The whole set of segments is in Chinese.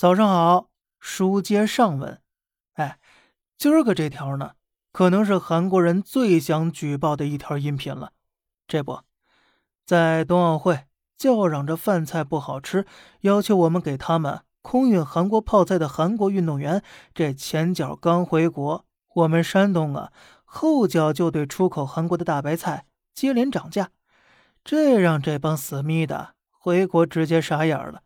早上好，书接上文。哎，今儿个这条呢，可能是韩国人最想举报的一条音频了。这不在冬奥会叫嚷着饭菜不好吃，要求我们给他们空运韩国泡菜的韩国运动员，这前脚刚回国，我们山东啊，后脚就对出口韩国的大白菜接连涨价，这让这帮死咪的回国直接傻眼了。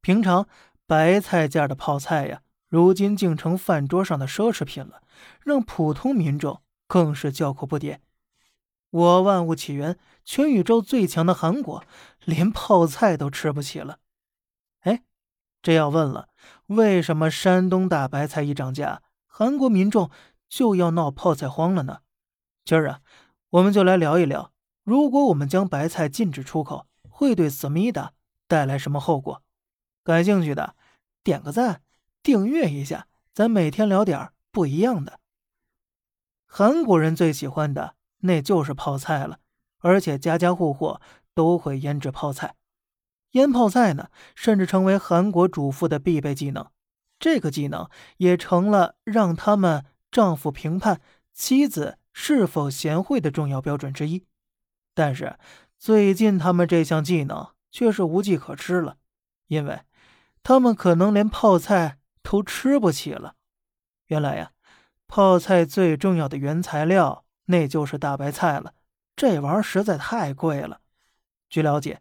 平常。白菜价的泡菜呀，如今竟成饭桌上的奢侈品了，让普通民众更是叫苦不迭。我万物起源，全宇宙最强的韩国，连泡菜都吃不起了。哎，这要问了，为什么山东大白菜一涨价，韩国民众就要闹泡菜荒了呢？今儿啊，我们就来聊一聊，如果我们将白菜禁止出口，会对思密达带来什么后果？感兴趣的，点个赞，订阅一下，咱每天聊点不一样的。韩国人最喜欢的那就是泡菜了，而且家家户户都会腌制泡菜。腌泡菜呢，甚至成为韩国主妇的必备技能。这个技能也成了让他们丈夫评判妻子是否贤惠的重要标准之一。但是最近他们这项技能却是无计可施了，因为。他们可能连泡菜都吃不起了。原来呀，泡菜最重要的原材料那就是大白菜了。这玩意儿实在太贵了。据了解，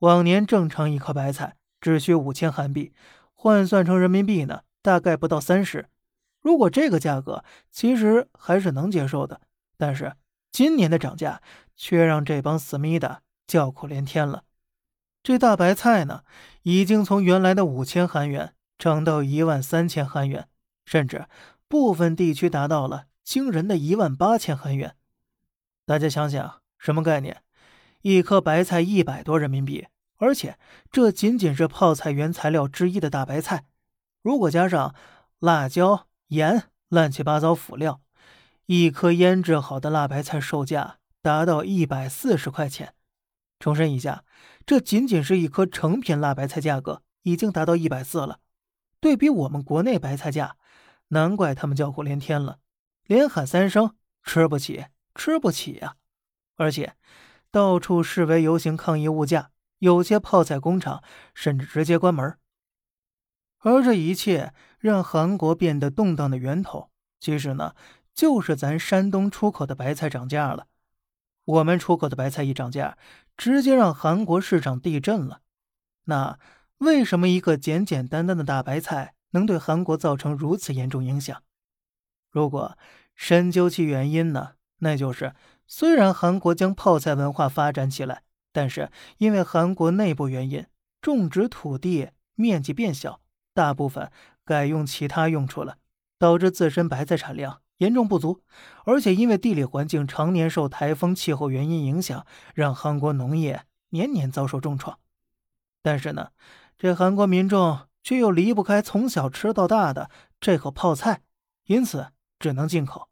往年正常一颗白菜只需五千韩币，换算成人民币呢，大概不到三十。如果这个价格其实还是能接受的，但是今年的涨价却让这帮思密达叫苦连天了。这大白菜呢，已经从原来的五千韩元涨到一万三千韩元，甚至部分地区达到了惊人的一万八千韩元。大家想想，什么概念？一颗白菜一百多人民币，而且这仅仅是泡菜原材料之一的大白菜。如果加上辣椒、盐、乱七八糟辅料，一颗腌制好的辣白菜售价达到一百四十块钱。重申一下，这仅仅是一颗成品辣白菜，价格已经达到一百四了。对比我们国内白菜价，难怪他们叫苦连天了，连喊三声吃不起，吃不起呀！而且到处示威游行抗议物价，有些泡菜工厂甚至直接关门。而这一切让韩国变得动荡的源头，其实呢，就是咱山东出口的白菜涨价了。我们出口的白菜一涨价，直接让韩国市场地震了。那为什么一个简简单单的大白菜能对韩国造成如此严重影响？如果深究其原因呢？那就是虽然韩国将泡菜文化发展起来，但是因为韩国内部原因，种植土地面积变小，大部分改用其他用处了，导致自身白菜产量。严重不足，而且因为地理环境常年受台风气候原因影响，让韩国农业年年遭受重创。但是呢，这韩国民众却又离不开从小吃到大的这口泡菜，因此只能进口。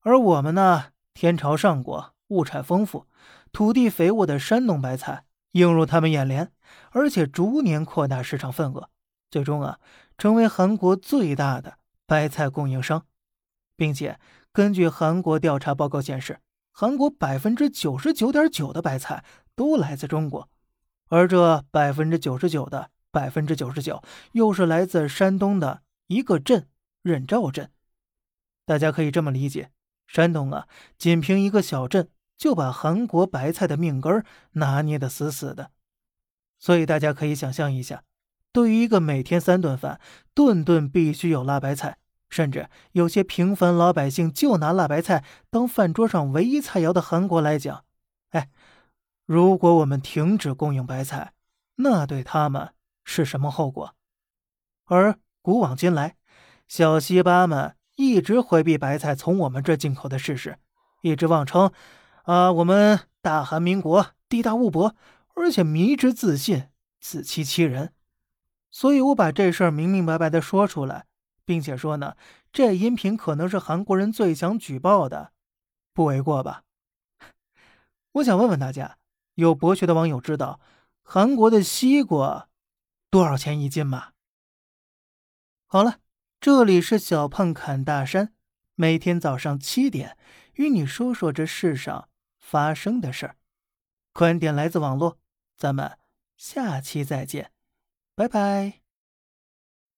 而我们呢，天朝上国，物产丰富，土地肥沃的山东白菜映入他们眼帘，而且逐年扩大市场份额，最终啊，成为韩国最大的白菜供应商。并且，根据韩国调查报告显示，韩国百分之九十九点九的白菜都来自中国，而这百分之九十九的百分之九十九，又是来自山东的一个镇——任兆镇。大家可以这么理解：山东啊，仅凭一个小镇，就把韩国白菜的命根拿捏得死死的。所以，大家可以想象一下，对于一个每天三顿饭，顿顿必须有辣白菜。甚至有些平凡老百姓就拿辣白菜当饭桌上唯一菜肴的韩国来讲，哎，如果我们停止供应白菜，那对他们是什么后果？而古往今来，小西巴们一直回避白菜从我们这进口的事实，一直妄称啊，我们大韩民国地大物博，而且迷之自信，自欺欺人。所以我把这事儿明明白白的说出来。并且说呢，这音频可能是韩国人最想举报的，不为过吧？我想问问大家，有博学的网友知道韩国的西瓜多少钱一斤吗？好了，这里是小胖侃大山，每天早上七点与你说说这世上发生的事儿。观点来自网络，咱们下期再见，拜拜。